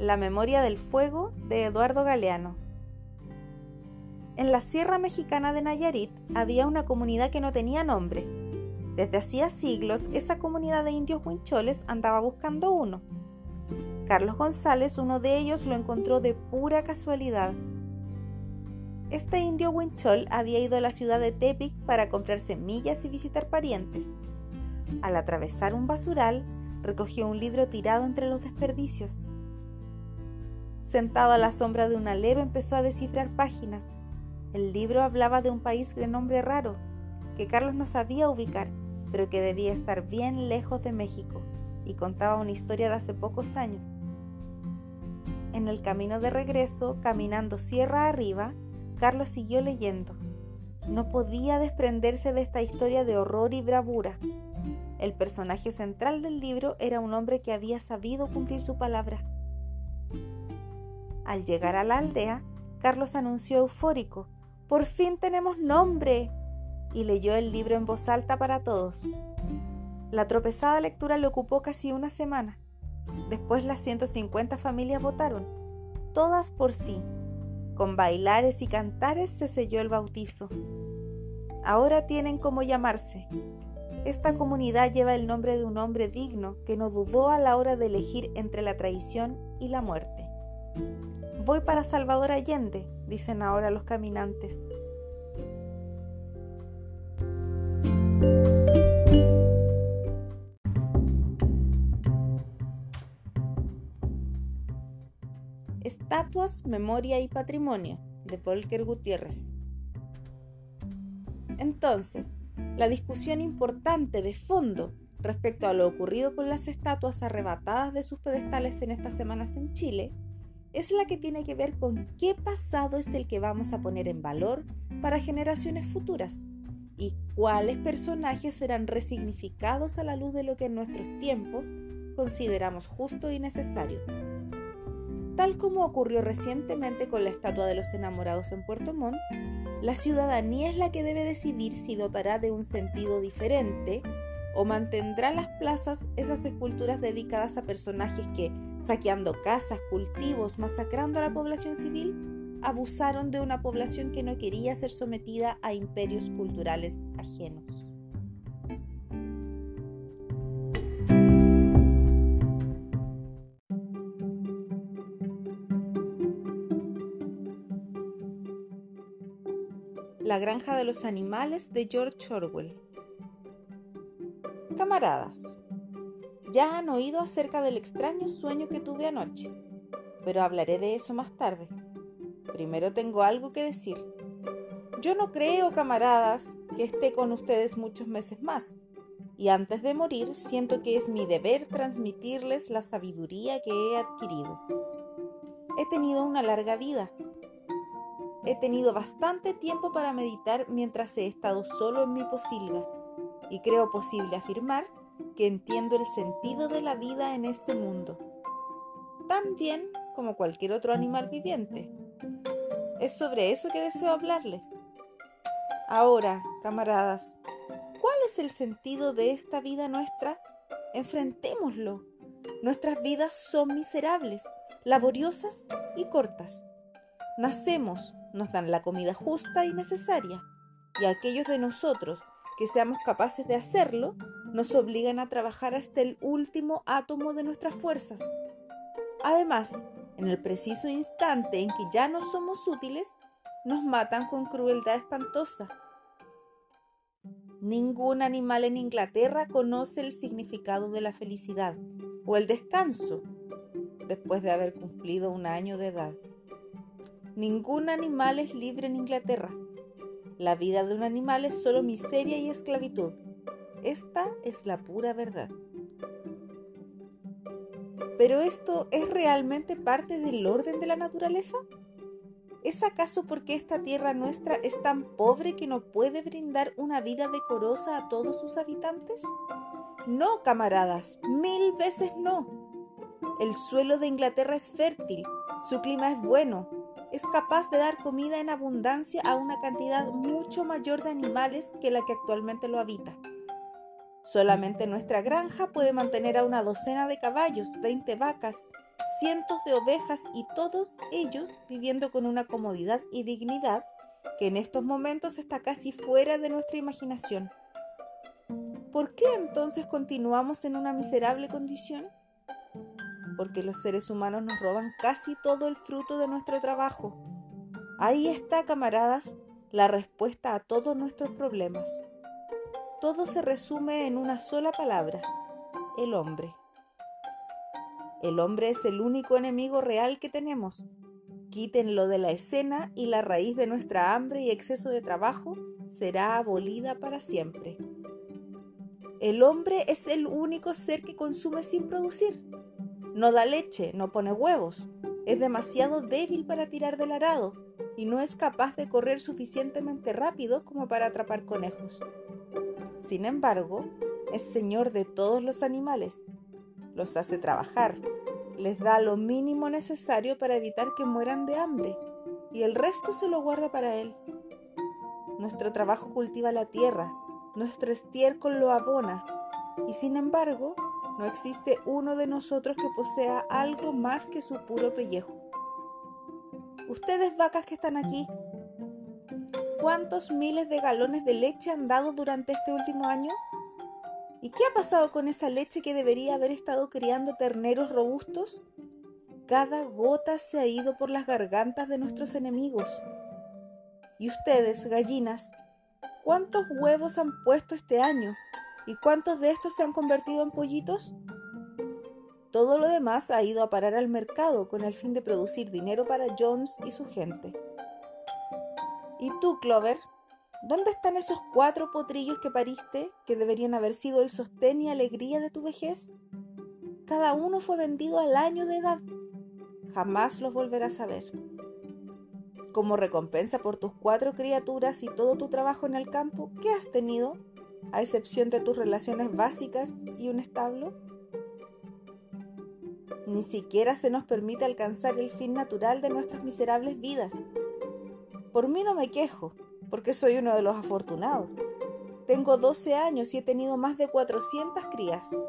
La memoria del fuego de Eduardo Galeano. En la Sierra Mexicana de Nayarit había una comunidad que no tenía nombre. Desde hacía siglos esa comunidad de indios huincholes andaba buscando uno. Carlos González, uno de ellos, lo encontró de pura casualidad. Este indio huinchol había ido a la ciudad de Tepic para comprar semillas y visitar parientes. Al atravesar un basural, recogió un libro tirado entre los desperdicios. Sentado a la sombra de un alero empezó a descifrar páginas. El libro hablaba de un país de nombre raro, que Carlos no sabía ubicar, pero que debía estar bien lejos de México, y contaba una historia de hace pocos años. En el camino de regreso, caminando sierra arriba, Carlos siguió leyendo. No podía desprenderse de esta historia de horror y bravura. El personaje central del libro era un hombre que había sabido cumplir su palabra. Al llegar a la aldea, Carlos anunció eufórico, ¡Por fin tenemos nombre! y leyó el libro en voz alta para todos. La tropezada lectura le ocupó casi una semana. Después las 150 familias votaron, todas por sí. Con bailares y cantares se selló el bautizo. Ahora tienen cómo llamarse, esta comunidad lleva el nombre de un hombre digno que no dudó a la hora de elegir entre la traición y la muerte. Voy para Salvador Allende, dicen ahora los caminantes. Estatuas, Memoria y Patrimonio, de Volker Gutiérrez. Entonces, la discusión importante de fondo respecto a lo ocurrido con las estatuas arrebatadas de sus pedestales en estas semanas en Chile es la que tiene que ver con qué pasado es el que vamos a poner en valor para generaciones futuras y cuáles personajes serán resignificados a la luz de lo que en nuestros tiempos consideramos justo y necesario. Tal como ocurrió recientemente con la estatua de los enamorados en Puerto Montt, la ciudadanía es la que debe decidir si dotará de un sentido diferente o mantendrá las plazas esas esculturas dedicadas a personajes que, saqueando casas, cultivos, masacrando a la población civil, abusaron de una población que no quería ser sometida a imperios culturales ajenos. La granja de los animales de George Orwell. Camaradas, ya han oído acerca del extraño sueño que tuve anoche, pero hablaré de eso más tarde. Primero tengo algo que decir. Yo no creo, camaradas, que esté con ustedes muchos meses más, y antes de morir siento que es mi deber transmitirles la sabiduría que he adquirido. He tenido una larga vida He tenido bastante tiempo para meditar mientras he estado solo en mi posilga y creo posible afirmar que entiendo el sentido de la vida en este mundo, tan bien como cualquier otro animal viviente. Es sobre eso que deseo hablarles. Ahora, camaradas, ¿cuál es el sentido de esta vida nuestra? Enfrentémoslo. Nuestras vidas son miserables, laboriosas y cortas. Nacemos, nos dan la comida justa y necesaria, y aquellos de nosotros que seamos capaces de hacerlo, nos obligan a trabajar hasta el último átomo de nuestras fuerzas. Además, en el preciso instante en que ya no somos útiles, nos matan con crueldad espantosa. Ningún animal en Inglaterra conoce el significado de la felicidad o el descanso después de haber cumplido un año de edad. Ningún animal es libre en Inglaterra. La vida de un animal es solo miseria y esclavitud. Esta es la pura verdad. ¿Pero esto es realmente parte del orden de la naturaleza? ¿Es acaso porque esta tierra nuestra es tan pobre que no puede brindar una vida decorosa a todos sus habitantes? No, camaradas, mil veces no. El suelo de Inglaterra es fértil, su clima es bueno, es capaz de dar comida en abundancia a una cantidad mucho mayor de animales que la que actualmente lo habita. Solamente nuestra granja puede mantener a una docena de caballos, 20 vacas cientos de ovejas y todos ellos viviendo con una comodidad y dignidad que en estos momentos está casi fuera de nuestra imaginación. ¿Por qué entonces continuamos en una miserable condición? Porque los seres humanos nos roban casi todo el fruto de nuestro trabajo. Ahí está, camaradas, la respuesta a todos nuestros problemas. Todo se resume en una sola palabra, el hombre. El hombre es el único enemigo real que tenemos. Quítenlo de la escena y la raíz de nuestra hambre y exceso de trabajo será abolida para siempre. El hombre es el único ser que consume sin producir. No da leche, no pone huevos, es demasiado débil para tirar del arado y no es capaz de correr suficientemente rápido como para atrapar conejos. Sin embargo, es señor de todos los animales, los hace trabajar, les da lo mínimo necesario para evitar que mueran de hambre. Y el resto se lo guarda para él. Nuestro trabajo cultiva la tierra, nuestro estiércol lo abona. Y sin embargo no existe uno de nosotros que posea algo más que su puro pellejo. Ustedes vacas que están aquí, ¿cuántos miles de galones de leche han dado durante este último año? ¿Y qué ha pasado con esa leche que debería haber estado criando terneros robustos? Cada gota se ha ido por las gargantas de nuestros enemigos. ¿Y ustedes, gallinas, cuántos huevos han puesto este año? ¿Y cuántos de estos se han convertido en pollitos? Todo lo demás ha ido a parar al mercado con el fin de producir dinero para Jones y su gente. ¿Y tú, Clover? ¿Dónde están esos cuatro potrillos que pariste que deberían haber sido el sostén y alegría de tu vejez? Cada uno fue vendido al año de edad. Jamás los volverás a ver. Como recompensa por tus cuatro criaturas y todo tu trabajo en el campo, ¿qué has tenido? A excepción de tus relaciones básicas y un establo. Ni siquiera se nos permite alcanzar el fin natural de nuestras miserables vidas. Por mí no me quejo, porque soy uno de los afortunados. Tengo 12 años y he tenido más de 400 crías.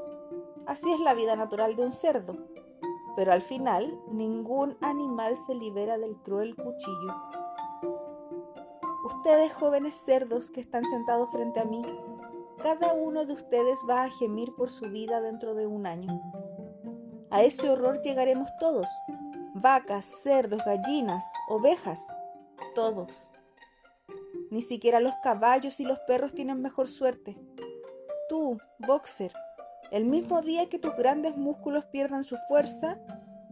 Así es la vida natural de un cerdo. Pero al final, ningún animal se libera del cruel cuchillo. Ustedes jóvenes cerdos que están sentados frente a mí, cada uno de ustedes va a gemir por su vida dentro de un año. A ese horror llegaremos todos, vacas, cerdos, gallinas, ovejas, todos. Ni siquiera los caballos y los perros tienen mejor suerte. Tú, boxer, el mismo día que tus grandes músculos pierdan su fuerza,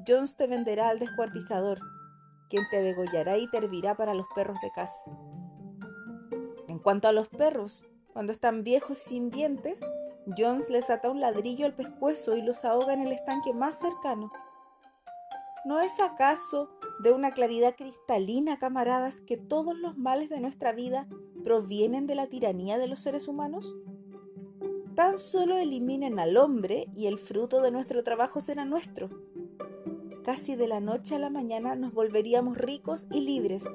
Jones te venderá al descuartizador, quien te degollará y te hervirá para los perros de casa. En cuanto a los perros, cuando están viejos sin dientes, Jones les ata un ladrillo al pescuezo y los ahoga en el estanque más cercano. ¿No es acaso de una claridad cristalina, camaradas, que todos los males de nuestra vida provienen de la tiranía de los seres humanos? Tan solo eliminen al hombre y el fruto de nuestro trabajo será nuestro. Casi de la noche a la mañana nos volveríamos ricos y libres.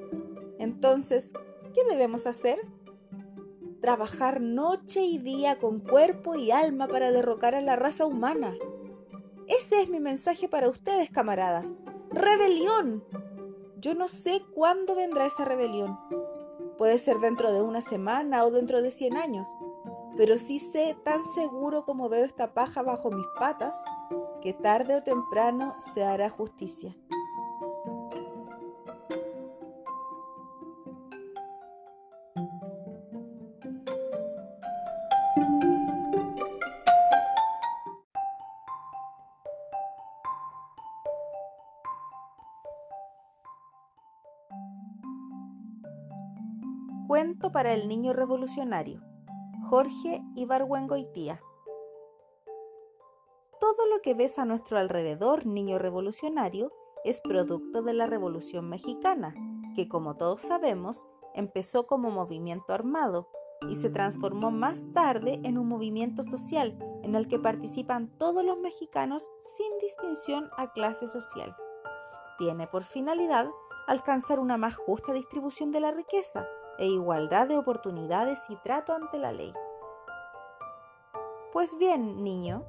Entonces, ¿qué debemos hacer? Trabajar noche y día con cuerpo y alma para derrocar a la raza humana. Ese es mi mensaje para ustedes, camaradas rebelión. Yo no sé cuándo vendrá esa rebelión. Puede ser dentro de una semana o dentro de 100 años, pero sí sé tan seguro como veo esta paja bajo mis patas que tarde o temprano se hará justicia. Para el niño revolucionario. Jorge Ibargüengoitía. Todo lo que ves a nuestro alrededor, niño revolucionario, es producto de la Revolución Mexicana, que como todos sabemos, empezó como movimiento armado y se transformó más tarde en un movimiento social en el que participan todos los mexicanos sin distinción a clase social. Tiene por finalidad alcanzar una más justa distribución de la riqueza, e igualdad de oportunidades y trato ante la ley. Pues bien, niño,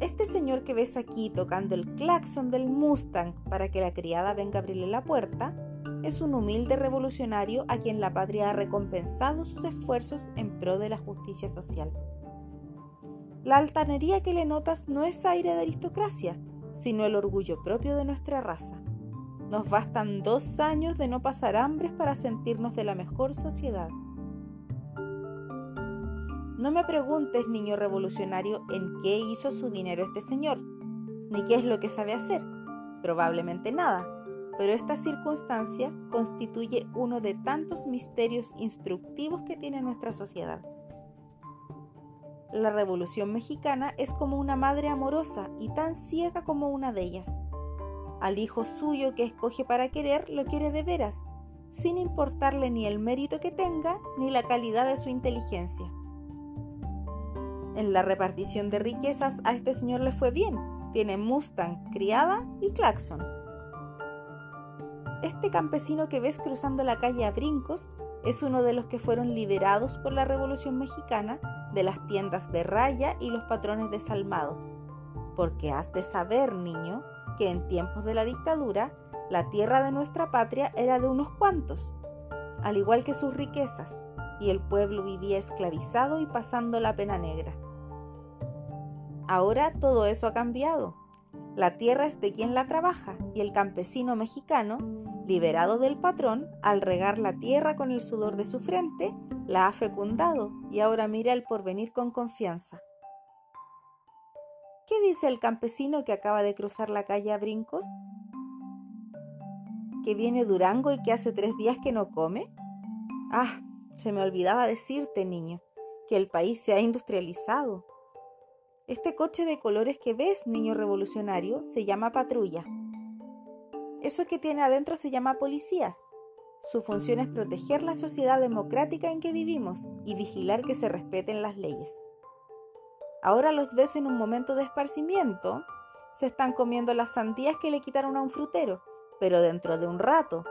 Este señor que ves aquí tocando el claxon del Mustang para que la criada venga a abrirle la puerta, es un humilde revolucionario a quien la patria ha recompensado sus esfuerzos en pro de la justicia social. La altanería que le notas no es aire de aristocracia, sino el orgullo propio de nuestra raza. Nos bastan dos años de no pasar hambres para sentirnos de la mejor sociedad. No me preguntes, niño revolucionario, en qué hizo su dinero este señor, ni qué es lo que sabe hacer. Probablemente nada, pero esta circunstancia constituye uno de tantos misterios instructivos que tiene nuestra sociedad. La Revolución Mexicana es como una madre amorosa y tan ciega como una de ellas. Al hijo suyo que escoge para querer lo quiere de veras, sin importarle ni el mérito que tenga ni la calidad de su inteligencia. En la repartición de riquezas a este señor le fue bien. Tiene Mustang, criada y claxon. Este campesino que ves cruzando la calle a brincos es uno de los que fueron liberados por la Revolución Mexicana de las tiendas de raya y los patrones desalmados. Porque has de saber, niño, que en tiempos de la dictadura la tierra de nuestra patria era de unos cuantos, al igual que sus riquezas, y el pueblo vivía esclavizado y pasando la pena negra. Ahora todo eso ha cambiado. La tierra es de quien la trabaja y el campesino mexicano, liberado del patrón, al regar la tierra con el sudor de su frente, la ha fecundado y ahora mira el porvenir con confianza. ¿Qué dice el campesino que acaba de cruzar la calle a brincos? ¿Que viene Durango y que hace tres días que no come? Ah, se me olvidaba decirte, niño, que el país se ha industrializado. Este coche de colores que ves, niño revolucionario, se llama patrulla. Eso que tiene adentro se llama policías. Su función es proteger la sociedad democrática en que vivimos y vigilar que se respeten las leyes. Ahora los ves en un momento de esparcimiento, se están comiendo las sandías que le quitaron a un frutero, pero dentro de un rato,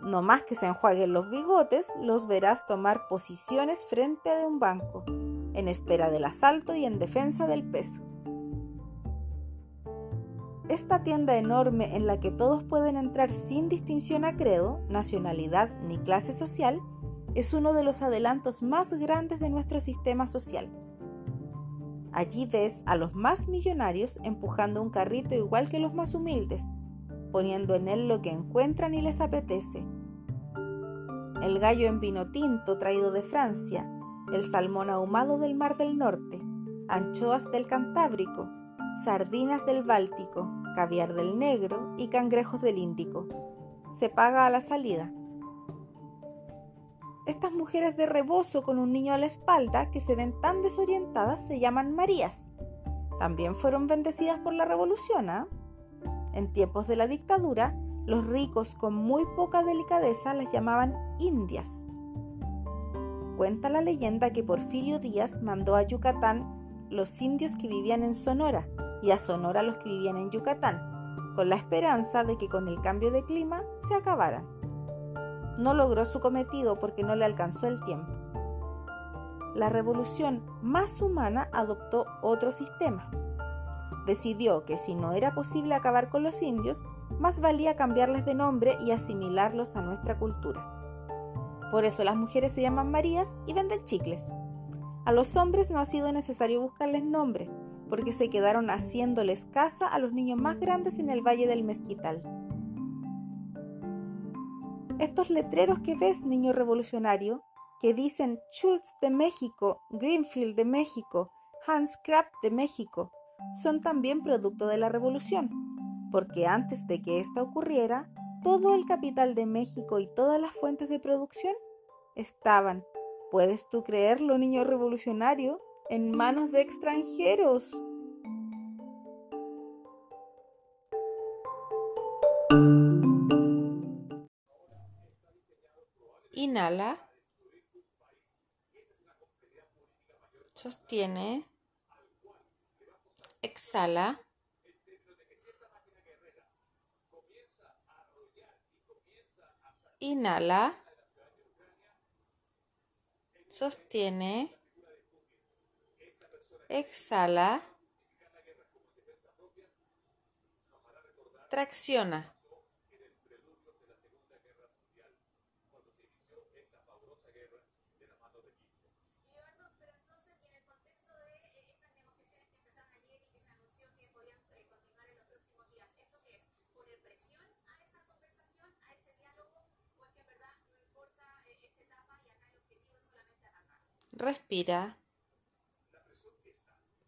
no más que se enjuaguen los bigotes, los verás tomar posiciones frente a un banco, en espera del asalto y en defensa del peso. Esta tienda enorme en la que todos pueden entrar sin distinción a credo, nacionalidad ni clase social, es uno de los adelantos más grandes de nuestro sistema social. Allí ves a los más millonarios empujando un carrito igual que los más humildes, poniendo en él lo que encuentran y les apetece. El gallo en vino tinto traído de Francia, el salmón ahumado del Mar del Norte, anchoas del Cantábrico, sardinas del Báltico, caviar del Negro y cangrejos del Índico. Se paga a la salida. Estas mujeres de rebozo con un niño a la espalda que se ven tan desorientadas se llaman Marías. También fueron bendecidas por la revolución. ¿ah? En tiempos de la dictadura, los ricos con muy poca delicadeza las llamaban indias. Cuenta la leyenda que Porfirio Díaz mandó a Yucatán los indios que vivían en Sonora y a Sonora los que vivían en Yucatán, con la esperanza de que con el cambio de clima se acabaran. No logró su cometido porque no le alcanzó el tiempo. La revolución más humana adoptó otro sistema. Decidió que si no era posible acabar con los indios, más valía cambiarles de nombre y asimilarlos a nuestra cultura. Por eso las mujeres se llaman Marías y venden chicles. A los hombres no ha sido necesario buscarles nombre, porque se quedaron haciéndoles casa a los niños más grandes en el Valle del Mezquital. Estos letreros que ves, niño revolucionario, que dicen Schultz de México, Greenfield de México, Hans Krapp de México, son también producto de la revolución, porque antes de que ésta ocurriera, todo el capital de México y todas las fuentes de producción estaban ¿Puedes tú creerlo, niño revolucionario? En manos de extranjeros. Sostiene. Exhala. Inhala sostiene, exhala, Tracciona. Respira.